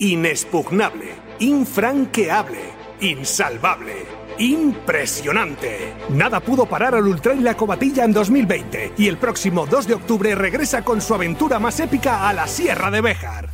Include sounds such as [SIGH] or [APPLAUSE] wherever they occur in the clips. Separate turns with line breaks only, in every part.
Inexpugnable, infranqueable, insalvable. Impresionante. Nada pudo parar al Ultra y la Cobatilla en 2020 y el próximo 2 de octubre regresa con su aventura más épica a la Sierra de Béjar.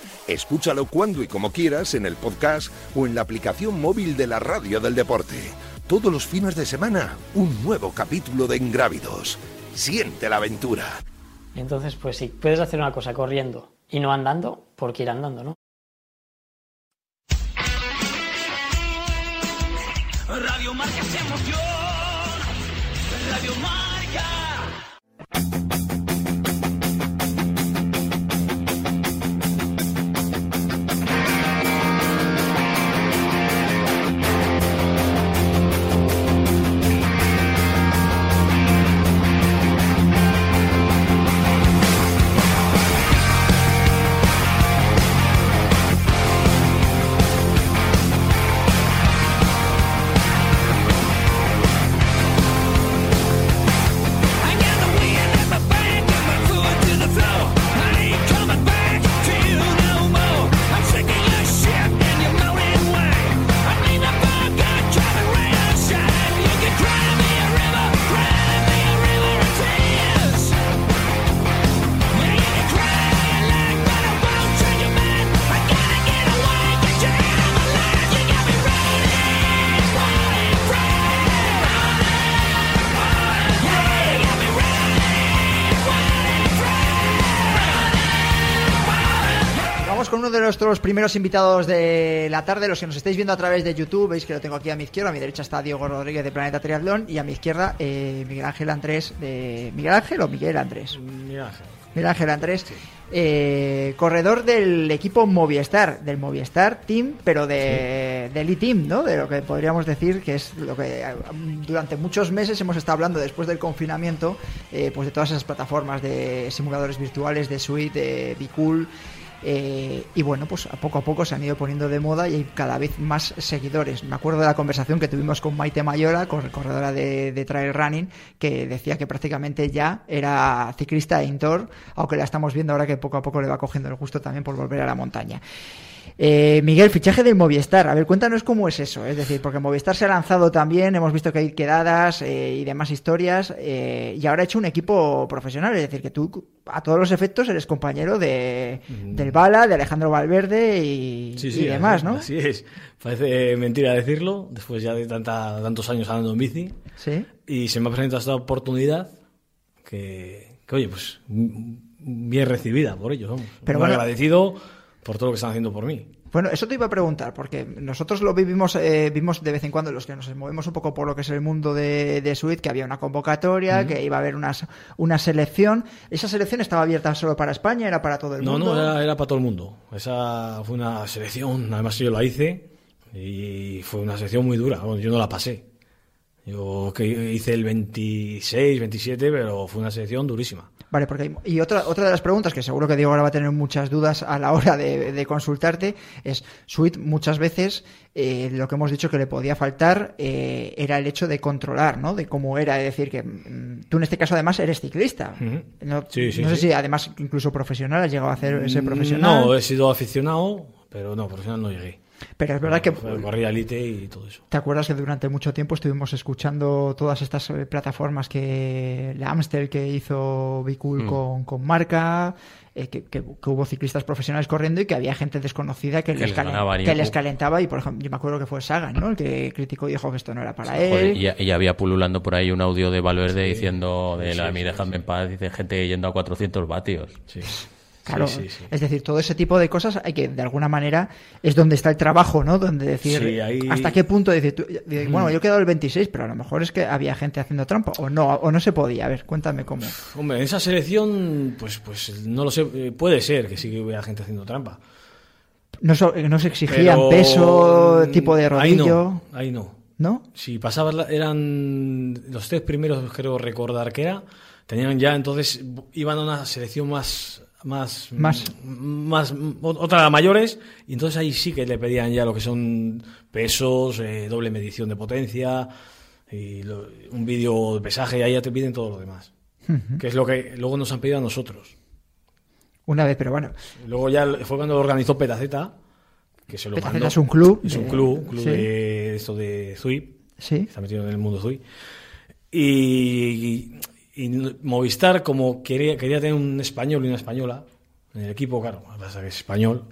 Escúchalo cuando y como quieras en el podcast o en la aplicación móvil de la radio del deporte. Todos los fines de semana, un nuevo capítulo de Ingrávidos. Siente la aventura.
Entonces, pues sí, puedes hacer una cosa corriendo y no andando, porque ir andando, ¿no?
Radio Marca emoción.
De nuestros primeros invitados de la tarde. Los que nos estáis viendo a través de YouTube, veis que lo tengo aquí a mi izquierda. A mi derecha está Diego Rodríguez de Planeta Triatlón. Y a mi izquierda, eh, Miguel Ángel Andrés. De... ¿Miguel Ángel o Miguel Andrés? Miguel Ángel Andrés. eh, corredor del equipo Movistar, del Movistar Team, pero de, del E-Team, ¿no? De lo que podríamos decir que es lo que eh, durante muchos meses hemos estado hablando después del confinamiento, eh, pues de todas esas plataformas de simuladores virtuales, de Suite, de Bicool. Eh, y bueno, pues a poco a poco se han ido poniendo de moda y hay cada vez más seguidores. Me acuerdo de la conversación que tuvimos con Maite Mayora, cor- corredora de, de trail running, que decía que prácticamente ya era ciclista indoor, aunque la estamos viendo ahora que poco a poco le va cogiendo el gusto también por volver a la montaña. Eh, Miguel, fichaje del Movistar. A ver, cuéntanos cómo es eso. Es decir, porque Movistar se ha lanzado también, hemos visto que hay quedadas eh, y demás historias, eh, y ahora ha hecho un equipo profesional. Es decir, que tú, a todos los efectos, eres compañero de, del Bala, de Alejandro Valverde y,
Sí,
y
sí,
demás,
así,
¿no?
Así es. Parece mentira decirlo, después ya de tanta, tantos años andando en bici.
Sí.
Y se me ha presentado esta oportunidad que, que, oye, pues bien recibida por ellos, vamos.
Pero bueno-
agradecido por todo lo que están haciendo por mí.
Bueno, eso te iba a preguntar, porque nosotros lo vivimos, eh, vimos de vez en cuando, los que nos movemos un poco por lo que es el mundo de, de Suite, que había una convocatoria, que iba a haber unas, una selección. ¿Esa selección estaba abierta solo para España? ¿Era para todo el
No,
mundo?
no, era, era para todo el mundo. Esa fue una selección, además yo la hice y fue una selección muy dura. Bueno, yo no la pasé. Yo que hice el 26, 27, pero fue una selección durísima.
Vale, porque y otra otra de las preguntas que seguro que Diego ahora va a tener muchas dudas a la hora de, de consultarte es Sweet muchas veces eh, lo que hemos dicho que le podía faltar eh, era el hecho de controlar, ¿no? De cómo era, es decir que mm, tú en este caso además eres ciclista. No,
Sí, sí,
no sé si además incluso profesional has llegado a hacer ese profesional.
No, he sido aficionado, pero no, profesional no llegué.
Pero es verdad que
Corría elite y todo eso.
¿Te acuerdas que durante mucho tiempo estuvimos escuchando todas estas eh, plataformas que la Amstel que hizo Bicool
Mm.
con, con marca, eh, que, que- que hubo ciclistas profesionales corriendo y que había gente desconocida que,
Que
les, calen- les calentaba y por ejemplo yo me acuerdo que fue Sagan, ¿no? El que criticó y dijo que esto no era para él.
y, y había pululando por ahí un audio de Valverde diciendo de la mi déjame en paz, dice gente yendo a 400 vatios.
Sí.
Claro,
Sí, sí, sí.
es decir, todo ese tipo de cosas hay que, de alguna manera, es donde está el trabajo, ¿no? Donde decir,
ahí-
hasta qué punto decir, tú- bueno, yo he quedado el 26, pero a lo mejor es que había gente haciendo trampa, o no, o no se podía. A ver, cuéntame cómo.
Hombre, en esa selección, pues, pues no lo sé, eh, puede ser que sí que hubiera gente haciendo trampa.
No, so- no se exigían
Pero,
peso,
mm,
tipo de
Ahí
rodillo,
no, ahí no.
¿no?
Si pasabas, la- eran los tres primeros, creo recordar que era, tenían ya entonces, iban a una selección más, más,
Más.
más, otra mayores, y entonces ahí sí que le pedían ya lo que son pesos, eh, doble medición de potencia, y lo- un vídeo de pesaje, y ahí ya te piden todo lo demás. Que es lo que luego nos han pedido a nosotros.
Una vez, pero bueno,
Luego ya fue cuando lo organizó Petaceta, que se lo
Petaceta
mandó.
es un club
Es un
de-
club, club
sí.
de esto de Zui.
Sí.
Está metido en el mundo Zui. Y, y- y Movistar, como quería, quería tener un español y una española en el equipo, claro, pasa que es español.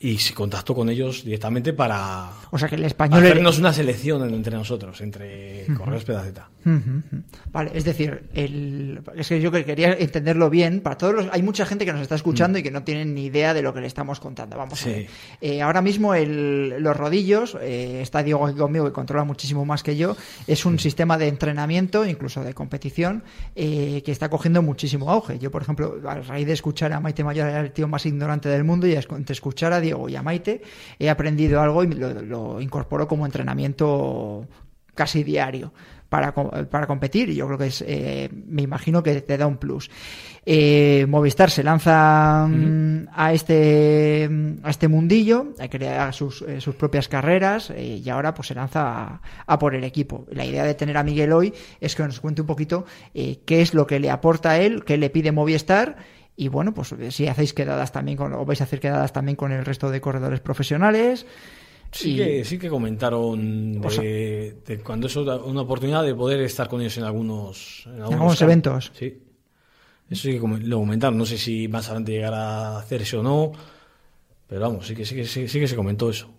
Y se contactó con ellos directamente para
o sea que el español...
hacernos una selección entre nosotros, entre
Ujú.
Correos Pedaceta.
Ujú, ujú. Vale, es decir, el, es que yo que quería entenderlo bien. Para todos los, hay mucha gente que nos está escuchando y que no tienen ni idea de lo que le estamos contando. Vamos a
Sí.
ver. Eh, ahora mismo el- los rodillos, eh, está Diego aquí conmigo que controla muchísimo más que yo. Es un sistema de entrenamiento, incluso de competición, eh, que está cogiendo muchísimo auge. Yo, por ejemplo, a raíz de escuchar a Maite Mayor, era el tío más ignorante del mundo, y a de escuchar a Diego y a Maite, he aprendido algo y lo, lo incorporo como entrenamiento casi diario para, para competir y yo creo que es eh, me imagino que te da un plus. Eh, Movistar se lanza mm, a este mm, a este mundillo a crear sus, eh, sus propias carreras y ahora pues se lanza a, a por el equipo. La idea de tener a Miguel hoy es que nos cuente un poquito qué es lo que le aporta a él qué le pide Movistar y bueno, pues si hacéis quedadas también con, o vais a hacer quedadas también con el resto de corredores profesionales.
Sí,
Y-
que, sí que comentaron
O sea-
de, cuando da una oportunidad de poder estar con ellos en algunos, en algunos,
eventos.
Sí. Eso sí que lo comentaron. No sé si más adelante llegará a hacerse o no. Pero vamos, sí que, sí que, sí, sí que se comentó eso.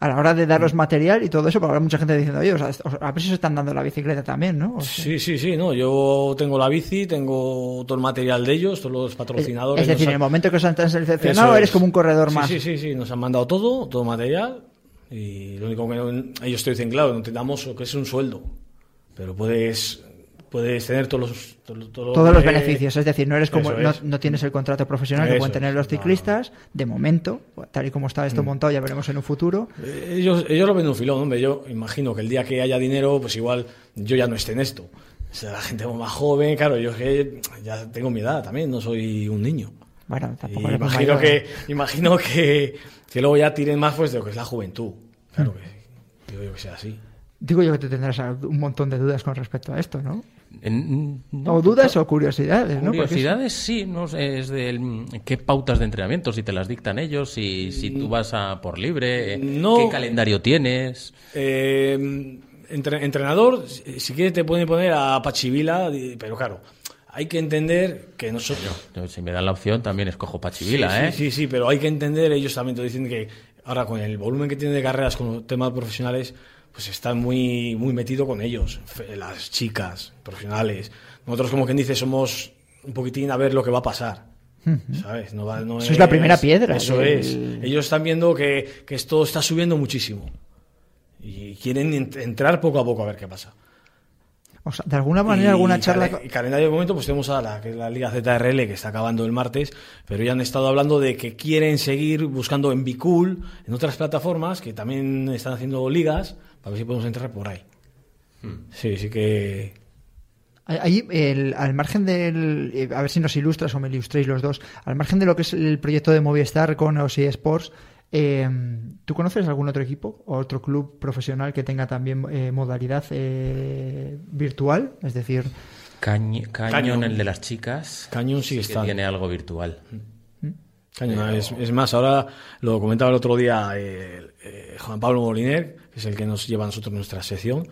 A la hora de daros material y todo eso, porque habrá mucha gente diciendo, oye, o sea, a ver si se están dando la bicicleta también, ¿no? O sea,
Sí, sí, sí. No, yo tengo la bici, tengo todo el material de ellos, todos los
es,
patrocinadores.
es decir, en el momento que os han seleccionado,
es.
eres como un corredor
Sí,
más.
Sí, sí, sí. Nos han mandado todo, todo material. Y lo único que no- ellos te dicen, claro, no te damos lo que es un sueldo. Pero puedes, puedes tener todos los, todos, todos
Todos los
eh,
beneficios, es decir, no eres como no, no tienes el contrato profesional que
Eso
pueden tener
es.
los
No, no.
ciclistas, de momento, tal y como está esto
Mm.
montado, ya veremos en un futuro.
Eh, Ellos, ellos lo ven un filón, hombre. Yo imagino que el día que haya dinero, pues igual yo ya no esté en esto. O sea, la gente más joven, claro, yo es que ya tengo mi edad también, no soy un niño.
Bueno,
Y
tampoco muy
imagino que, imagino que, que luego ya tiren más pues de lo que es la juventud. Claro que digo yo que sea así.
Digo yo que tú tendrás un montón de dudas con respecto a esto, ¿no?
En- no,
o dudas o curiosidades, ¿no? Es-
Curiosidades, sí, no sé, es del qué pautas de entrenamiento, si te las dictan ellos, si, si tú vas a por libre, eh,
No.
qué calendario tienes.
Eh, entre- entrenador, si quieres te pueden poner a Pachivila, pero claro, hay que entender que nosotros...
Yo, si me dan la opción, también escojo Pachivila,
sí,
¿eh?
Sí, sí, sí, pero hay que entender, ellos también te dicen que ahora con el volumen que tienen de carreras con temas profesionales, pues están muy, muy metido con ellos, las chicas profesionales. Nosotros, como quien dice, somos un poquitín a ver lo que va a pasar. ¿Sabes? No va- no
Eso es la primera piedra
Eso es. Ellos están viendo que, que esto está subiendo muchísimo. Y quieren ent- entrar poco a poco a ver qué pasa.
O sea, de alguna manera, alguna
Y
charla.
calen- y calendario de momento, pues tenemos a la, que es la Liga ZRL, que está acabando el martes, pero ya han estado hablando de que quieren seguir buscando en Bicool, en otras plataformas, que también están haciendo ligas, para ver si podemos entrar por ahí.
Hmm.
Sí, sí que...
Ahí, el- al margen del. eh, A ver si nos ilustras o me ilustréis los dos. Al margen de lo que es el proyecto de Movistar con OSI Sports, eh, ¿tú conoces algún otro equipo o otro club profesional que tenga también eh, modalidad eh, virtual? Es decir,
Cañ- Cañón,
Cañón.
el de las chicas.
Cañón sigue
que
estando.
tiene algo virtual.
Cañón, es, es más, ahora lo comentaba el otro día eh, eh, Juan Pablo Moliner, que es el que nos lleva a nosotros nuestra sección,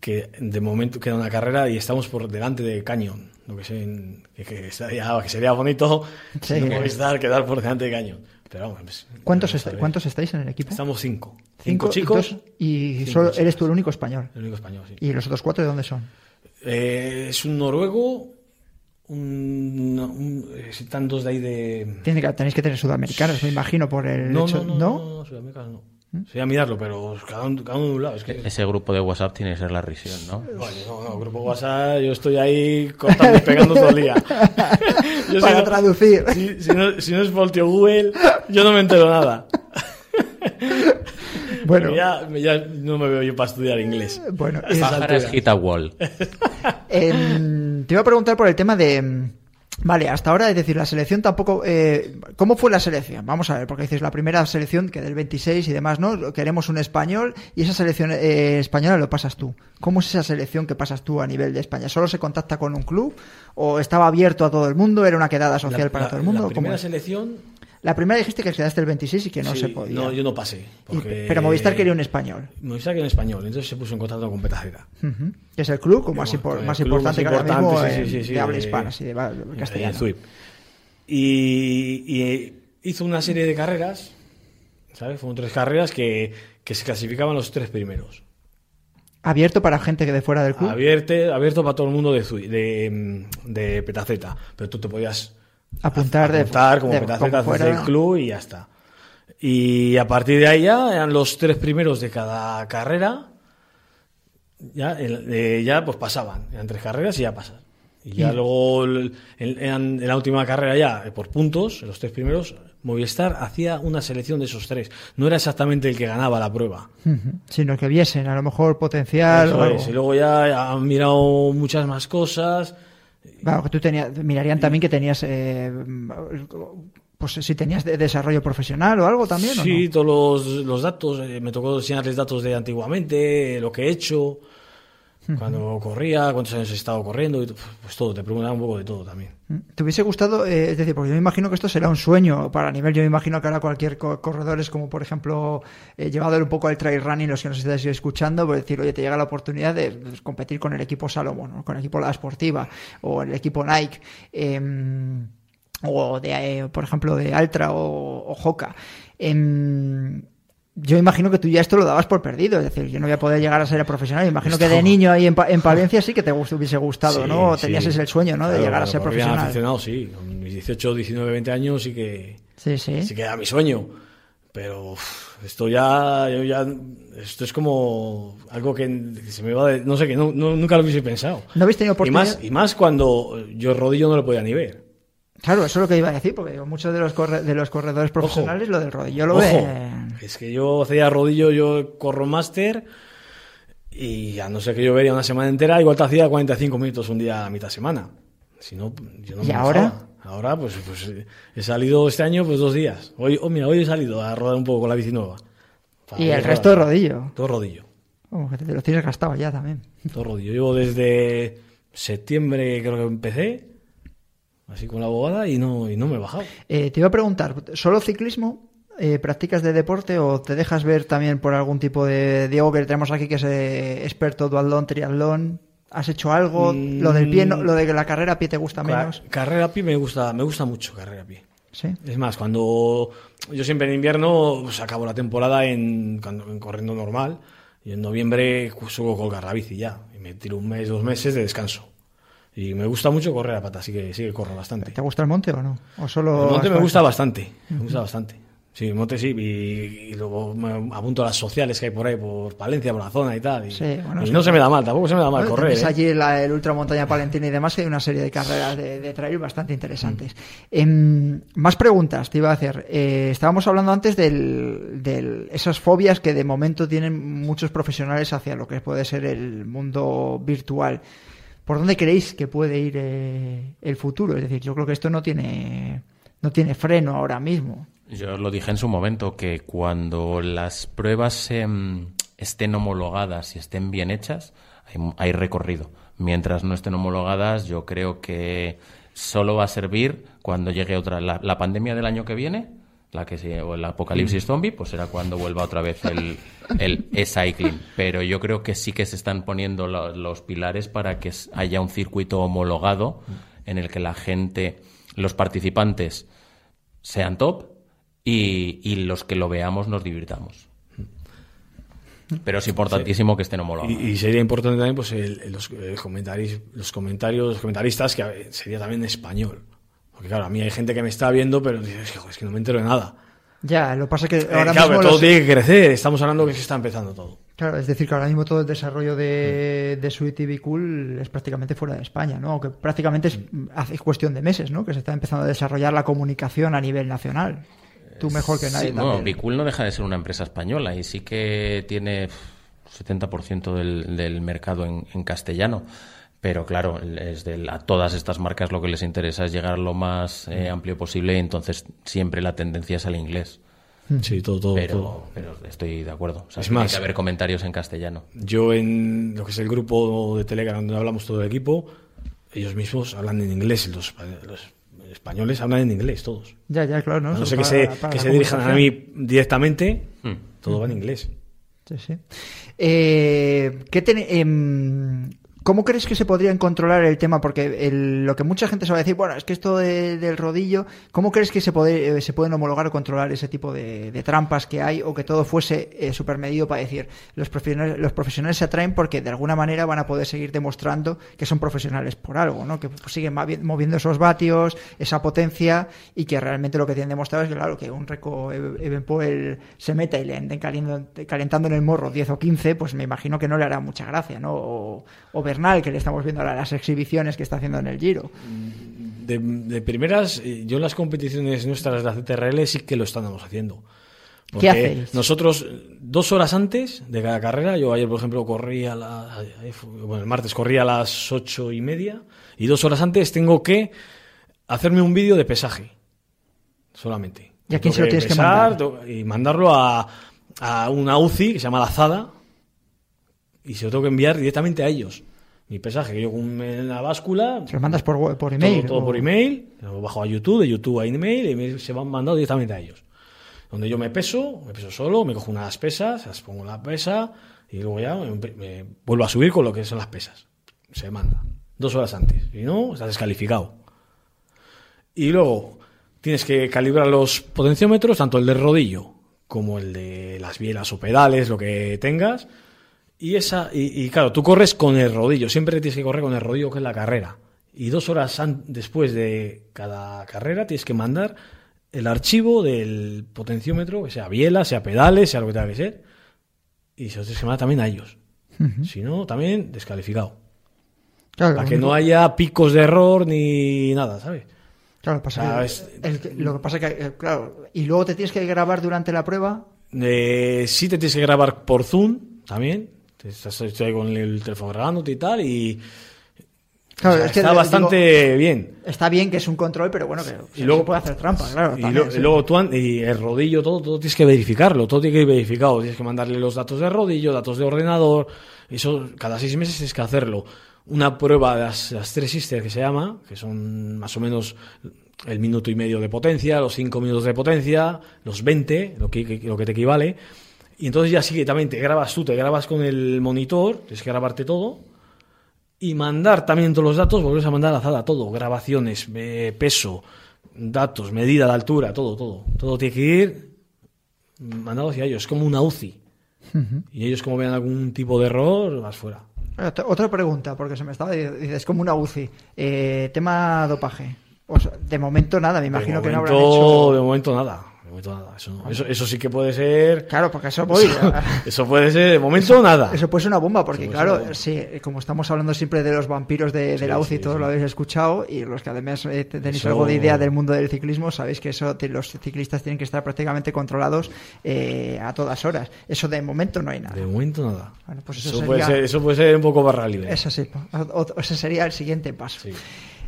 que de momento queda una carrera y estamos por delante de Cañón, lo que, se- que, que estaría, que sería bonito
Sí.
no Movistar quedar por delante de Cañón. Pero vamos, pues,
¿cuántos, est-. ¿cuántos estáis en el equipo?
Estamos cinco.
Cinco
Cinco, chicos.
y dos- y
cinco
solo
chicas.
eres tú el único español.
El único español, sí.
¿Y los otros cuatro de dónde son?
Eh, es un noruego, un, un- eh, están dos de ahí de...
Tiene que, tenéis que tener sudamericanos, me imagino, por el
No,
hecho.
no, no, no, no, Sudamérica no. Sería mirarlo, pero cada uno, cada uno de un lado. Es que,
Ese grupo de WhatsApp tiene que ser la risión, ¿no?
Vale, no, no, grupo WhatsApp, yo estoy ahí cortando y pegando todo el día. [LAUGHS] Yo
Para
si no-
traducir.
Si, si no, si no es tío Google, yo no me entero nada. [LAUGHS]
Bueno.
Ya, ya no me veo yo para estudiar inglés.
Bueno,
a
wall.
Em, te iba a preguntar por el tema de. Vale, hasta ahora, es decir, la selección tampoco. eh, ¿Cómo fue la selección? Vamos a ver, porque dices la primera selección que del 26 y demás, ¿no? Queremos un español y esa selección eh, española lo pasas tú. ¿Cómo es esa selección que pasas tú a nivel de España? ¿Solo se contacta con un club? ¿O estaba abierto a todo el mundo? ¿Era una quedada social
La-
para
la-
todo el mundo?
La
¿Cómo
primera selección.
La primera dijiste que quedaste el 26 y que no
sí,
se podía.
No, yo no pasé.
Y- Pero Movistar quería un español.
Movistar quería un español, entonces se puso en contacto con Petaceta.
Ujú. Que es el club como más, importante que ahora mismo
sí, sí, sí, sí,
de habla
de-
hispana, sí, de, de
de
castellano.
Y, y hizo una serie de carreras, ¿sabes? Fueron tres carreras que, que se clasificaban los tres primeros.
Abierto para gente que de fuera del club.
Abierte- abierto para todo el mundo de, de, de Petaceta. Pero tú te podías
apuntar de,
apuntar como
de- como
desde
fuera.
el club y ya está. Y a partir de ahí ya eran los tres primeros de cada carrera. Ya, el- eh, ya pues pasaban. Eran tres carreras y ya pasas. Y ya
Y-
luego el- en, la última carrera ya, eh, por puntos, los tres primeros, Movistar hacía una selección de esos tres. No era exactamente el que ganaba la prueba.
Sino que viesen a lo mejor potencial
Eso
o algo.
es. Y luego ya han mirado muchas más cosas.
Claro, que tú tenías, mirarían también que tenías, eh, pues si tenías de desarrollo profesional o algo también. ¿o
Sí,
no?
todos los, los datos, eh, me tocó enseñarles datos de antiguamente, lo que he hecho, cuando corría, cuántos años he estado corriendo, y, pues todo, te preguntaban un poco de todo también.
¿Te hubiese gustado, eh, es decir, porque yo me imagino que esto será un sueño para nivel, yo me imagino que ahora cualquier co- corredor es como, por ejemplo, eh, llevador un poco al trail running, los que nos estáis escuchando, por decir, oye, te llega la oportunidad de pues, competir con el equipo Salomón, o con el equipo La Esportiva, o el equipo Nike, em, o de, eh, por ejemplo, de Altra o, o Hoka. Yo imagino que tú ya esto lo dabas por perdido, es decir, yo no voy a poder llegar a ser profesional. Imagino que de
Esto-
niño ahí en, en Palencia sí que te hubiese gustado,
Sí,
¿no? Tenías ese el sueño, ¿no? De
Claro,
llegar a ser profesional.
aficionado, sí, con mis 18, 19, 20 años sí que,
Sí, sí.
sí que era mi sueño. Pero uf, esto ya, yo ya, esto es como algo que se me va de, no sé, que no, no- nunca lo hubiese pensado.
¿No habéis tenido
Y
oportunidad?
más, y más cuando yo el rodillo no lo podía ni ver.
Claro, eso es lo que iba a decir, porque muchos de los, corre- de los corredores profesionales lo del rodillo lo
Ojo,
ven.
Es que yo hacía rodillo, yo corro máster y a no ser que yo vería una semana entera, igual te hacía 45 minutos un día a mitad semana. Si no, yo no
¿Y
me
ahora?
dejaba. Ahora, pues, pues he salido este año pues dos días. Hoy, oh, mira, hoy he salido a rodar un poco con la bici nueva.
Y el resto de rodillo.
Todo rodillo,
Como que te lo tienes gastado ya también.
todo rodillo. Llevo desde septiembre creo que empecé, así con la abogada y no, y no me he bajado.
Eh, te iba a preguntar, ¿solo ciclismo? Eh, ¿Practicas de deporte o te dejas ver también por algún tipo de... Diego, que tenemos aquí que es eh, experto duatlón, triatlón. ¿Has hecho algo?
Mm.
¿Lo del pie, no- lo de la carrera a pie te gusta menos?
Carrera a pie me gusta, me gusta mucho carrera a pie.
Sí.
Es más, cuando yo siempre en invierno pues, acabo la temporada en, cuando, en corriendo normal y en noviembre suelo colgar la bici ya y me tiro un mes, dos meses de descanso. Y me gusta mucho correr a pata, así que sí que corro bastante.
¿Te gusta el monte o no? ¿O solo
El monte me gusta bastante, me gusta bastante. Sí, el monte sí, y, y luego me apunto a las sociales que hay por ahí, por Palencia, por la zona y tal. Y,
Sí, bueno,
y
sí.
no se me da mal, tampoco se me da mal
Bueno,
correr.
tenéis
¿eh?
allí la- el Ultramontaña Palentina y demás, que hay una serie de carreras de, de trail bastante
Mm.
interesantes. Em, más preguntas te iba a hacer. Eh, estábamos hablando antes de esas fobias que de momento tienen muchos profesionales hacia lo que puede ser el mundo virtual. ¿Por dónde creéis que puede ir eh, el futuro? Es decir, yo creo que esto no tiene, no tiene freno ahora mismo.
Yo lo dije en su momento, que cuando las pruebas em, estén homologadas y estén bien hechas, hay, hay recorrido. Mientras no estén homologadas, yo creo que solo va a servir cuando llegue otra. La, la pandemia del año que viene, la que se, o el apocalipsis zombie, pues será cuando vuelva otra vez el, el e-cycling. Pero yo creo que sí que se están poniendo lo- los pilares para que haya un circuito homologado en el que la gente, los participantes, sean top y, y los que lo veamos nos divirtamos. Pero es importantísimo que estén homologados.
Y, y sería importante también pues el- el- los, eh, comentaris- los comentarios, los comentaristas, que sería también en español. Porque claro, a mí hay gente que me está viendo, pero dice, es que, joder, es que no me entero de nada.
Ya, lo que pasa es que
Eh,
ahora
claro,
mismo...
pero todo
los-
tiene que crecer. Estamos hablando que se está empezando todo.
Claro, es decir, que ahora mismo todo el desarrollo de, de Sweet TV Cool es prácticamente fuera de España, ¿no? Aunque prácticamente es hace cuestión de meses, ¿no? Que se está empezando a desarrollar la comunicación a nivel nacional. Tú mejor que nadie
Sí, bueno,
también.
Bicool no deja de ser una empresa española y sí que tiene pf, 70% del, del mercado en, en castellano. Pero claro, es de a todas estas marcas lo que les interesa es llegar lo más eh, amplio posible y entonces siempre la tendencia es al inglés.
Sí, todo, todo.
Pero,
todo.
pero estoy de acuerdo. O sea,
Es
tiene
más-
que haber comentarios en castellano.
Yo en lo que es el grupo de Telegram donde hablamos todo el equipo, ellos mismos hablan en inglés. Los, los españoles hablan en inglés todos.
Ya, ya, claro, ¿no?
No sé que
para-
se,
para
que se dirijan a mí directamente,
Hmm.
todo va en inglés.
Sí, sí. Eh, ¿qué ten- em, ¿Cómo crees que se podrían controlar el tema? Porque el- lo que mucha gente a decir, bueno, es que esto de- del rodillo, ¿cómo crees que se, puede, eh, pueden homologar o controlar ese tipo de, trampas que hay o que todo fuese eh, supermedido para decir, los profesionales, los profesionales se atraen porque de alguna manera van a poder seguir demostrando que son profesionales por algo, ¿no? Que siguen moviendo esos vatios, esa potencia y que realmente lo que tienen demostrado es que, claro, que un Reco Evenpoel se meta y le anden calentando, calentando en el morro 10 o 15, pues me imagino que no le hará mucha gracia, ¿no? O, o Bernal, que le estamos viendo ahora las exhibiciones que está haciendo en el Giro.
De, de primeras, eh, yo en las competiciones nuestras de la CTRL sí que lo estamos haciendo. Porque
hacéis?
Nosotros, dos horas antes de cada carrera, yo ayer, por ejemplo, corrí a la, bueno, el martes corrí a las ocho y media, y dos horas antes tengo que hacerme un vídeo de pesaje. Solamente.
¿Y a quién se lo tienes que mandar?
Y mandarlo a, a una UCI que se llama Lazada, y se lo tengo que enviar directamente a ellos. Mi pesaje, que yo con en la báscula,
Se lo mandas por, por email.
todo, todo
o-
por email, lo bajo a YouTube, de YouTube a email, y se van mandando directamente a ellos. Donde yo me peso, me peso solo, me cojo unas pesas, las pongo en la pesa, y luego ya me, me vuelvo a subir con lo que son las pesas. Se manda. Dos horas antes. Si no, estás descalificado. Y luego tienes que calibrar los potenciómetros, tanto el del rodillo como el de las bielas o pedales, lo que tengas. Y esa, y, y claro, tú corres con el rodillo, siempre tienes que correr con el rodillo que es la carrera. Y dos horas después de cada carrera tienes que mandar el archivo del potenciómetro, que sea biela, sea pedales, sea lo que tenga que ser. Y se lo tienes que mandar también a ellos. Si no, también descalificado.
Claro,
Para que no haya picos de error ni nada, ¿sabes?
Claro, pasa
Ah, es-
el lo que pasa que, eh, claro, y luego te tienes que grabar durante la prueba.
Eh, sí te tienes que grabar por Zoom también. Estoy ahí con el teléfono grabándote y tal. Y
Claro,
o sea,
es que
está
digo,
bastante bien.
Está bien que es un control, pero bueno, que
Y luego-
se puede hacer trampa, claro.
Y,
también,
lo-
sí.
y luego tú y el rodillo, todo, todo tienes que verificarlo, todo tiene que ir verificado. Tienes que mandarle los datos de rodillo, datos de ordenador. Eso cada seis meses tienes que hacerlo. Una prueba de las, las tres sisters que se llama, que son más o menos el minuto y medio de potencia, los cinco minutos de potencia, los 20, lo que- lo que te equivale. Y entonces ya sí que también te grabas tú, te grabas con el monitor, tienes que grabarte todo. Y mandar también todos los datos, volvés a mandar a la Zada todo, grabaciones, eh, peso, datos, medida de altura, todo, todo. Todo tiene que ir mandado hacia ellos, es como una UCI. Y ellos como vean algún tipo de error, vas fuera.
Otra pregunta, porque se me estaba. Dices, como una UCI. Eh, tema dopaje. O sea, de momento nada, me imagino que no habrán hecho.
De momento nada. De momento nada. Eso, no. eso, eso sí que puede ser.
Claro, porque eso voy. [LAUGHS]
Eso puede ser, de momento nada.
Eso puede ser una bomba, porque
puede
claro,
bomba.
sí, como estamos hablando siempre de los vampiros de, de
Sí,
la UCI,
sí,
todos
sí.
lo habéis escuchado, y los que además eh, tenéis algo de idea del mundo del ciclismo, sabéis que eso los ciclistas tienen que estar prácticamente controlados eh, a todas horas. Eso de momento no hay nada.
De momento nada.
Bueno, pues eso,
eso,
sería,
puede ser, eso puede ser un poco barra libre.
eso sí, ese sería el siguiente paso.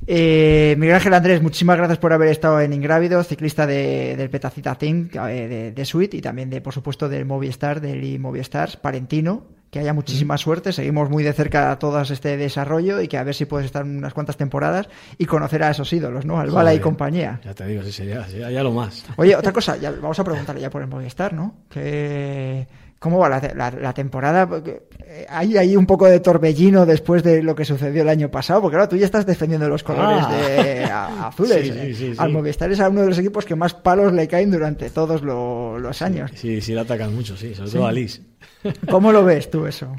Eh, Miguel Ángel Andrés, muchísimas gracias por haber estado en Ingrávido, ciclista de, del Petacita Team eh, de, de Suite y también de, por supuesto, del Movistar, del i Movistars, Parentino. Que haya muchísima suerte, seguimos muy de cerca todo este desarrollo y que a ver si puedes estar unas cuantas temporadas y conocer a esos ídolos, ¿no? Al Bala y compañía.
Ya te digo, sí, sería, sería ya lo más.
Oye, otra [LAUGHS] cosa, ya, vamos a preguntarle ya por el Movistar, ¿no? Que, ¿Cómo va la, la- la temporada? Eh, Hay ahí un poco de torbellino después de lo que sucedió el año pasado, porque claro, tú ya estás defendiendo los colores
Ah.
de, a- [LAUGHS] azules.
Sí,
eh.
sí, sí.
Al Movistar es uno de los equipos que más palos le caen durante todos lo- los años.
Sí, sí, le atacan mucho, sí, sobre todo a Liz. [LAUGHS]
¿Cómo lo ves tú eso?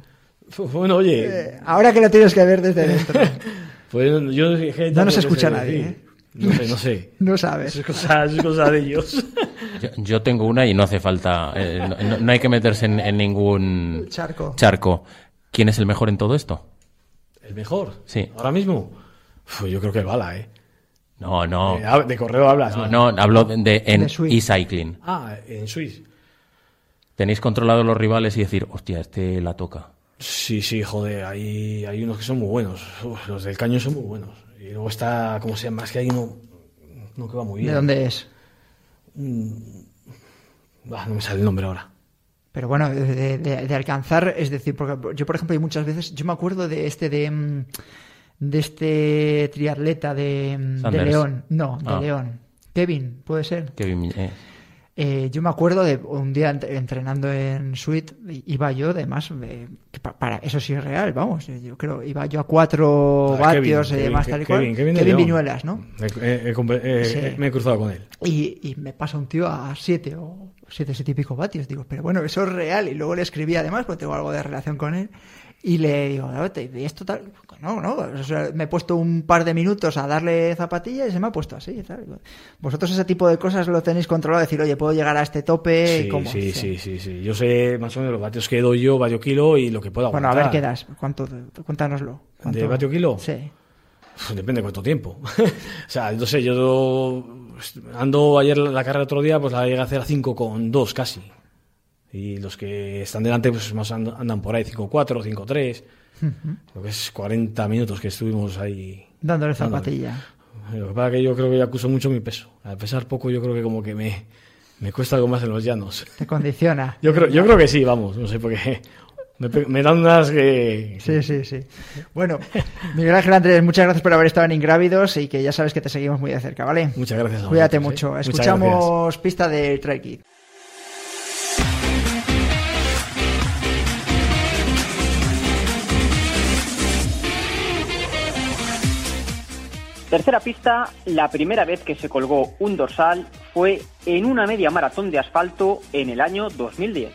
Bueno, oye,
Eh, ahora que lo tienes que ver desde dentro, [LAUGHS]
pues yo
No nos escucha nadie. ¿eh?
No sé, no sé.
no sabes.
Es cosa, es cosa de ellos.
Yo, yo tengo una y no hace falta, eh, no, hay que meterse en, en ningún
Charco.
charco. ¿Quién es el mejor en todo esto?
¿El mejor?
Sí.
¿Ahora mismo? Uf, yo creo que el Bala, ¿eh?
No, no.
Eh, de correo hablas,
No, no, hablo de, de- en e-cycling.
Ah, en Swiss.
Tenéis controlados los rivales y decir, hostia, este la toca.
Sí, sí, joder, hay, hay unos que son muy buenos. Uf, los del caño son muy buenos. Y luego está, ¿cómo se llama? Es que hay uno, uno que va muy bien.
¿De dónde es?
Ah, no me sale el nombre ahora.
Pero bueno, de, de- de alcanzar, es decir, porque yo, por ejemplo, hay muchas veces, yo me acuerdo de este de, mm, de este triatleta de, mm, de. León, no, de
Ah.
León, Kevin, puede ser.
Kevin, eh,
Eh, yo me acuerdo de un día ent- entrenando en Suite, iba yo, además, eh, que pa- para eso sí es real, vamos, eh, yo creo, iba yo a cuatro
Ah,
vatios
Kevin,
eh,
Kevin,
más tal y cual.
Kevin, Kevin.
Viñuelas, ¿no? Sí.
me he cruzado con él.
Y, y me pasa un tío a 7 o 7, 7 y pico vatios. Digo, pero bueno, eso es real. Y luego le escribí además, porque tengo algo de relación con él. Y le digo, "A ver, te- ¿y esto tal? No, no, o sea, me he puesto un par de minutos a darle zapatillas y se me ha puesto así. tal. Vosotros ese tipo de cosas lo tenéis controlado, decir, oye, puedo llegar a este tope.
Sí,
¿cómo?
sí, sí, sí, sí. Yo sé más o menos los vatios que doy yo, vatio kilo y lo que puedo
Bueno, a
aguantar.
ver qué das. ¿Cuánto? Cuéntanoslo. ¿Cuánto?
¿De vatio kilo?
Sí.
Depende de cuánto tiempo. [LAUGHS] o sea, no sé, yo ando ayer la carrera otro día, pues la llegué a hacer a 5,2 casi. Y los que están delante, pues más and- andan por ahí, 5,4, 5,3. Lo que es 40 minutos que estuvimos ahí.
Dándole
dándole.
zapatilla.
Lo que pasa es que yo creo que ya acuso mucho mi peso. A pesar poco, yo creo que como que me, me cuesta algo más en los llanos.
Te condiciona. [LAUGHS]
Yo creo, yo creo que sí, vamos, no sé, porque me, pe- me dan unas que...
Sí, sí, sí. Bueno, Miguel Ángel Andrés, muchas gracias por haber estado en Ingrávidos y que ya sabes que te seguimos muy de cerca, ¿vale?
Muchas gracias a
Cuídate
vosotros, ¿eh?
mucho. Escuchamos pista del Trail
Tercera pista, la primera vez que se colgó un dorsal fue en una media maratón de asfalto en el año 2010.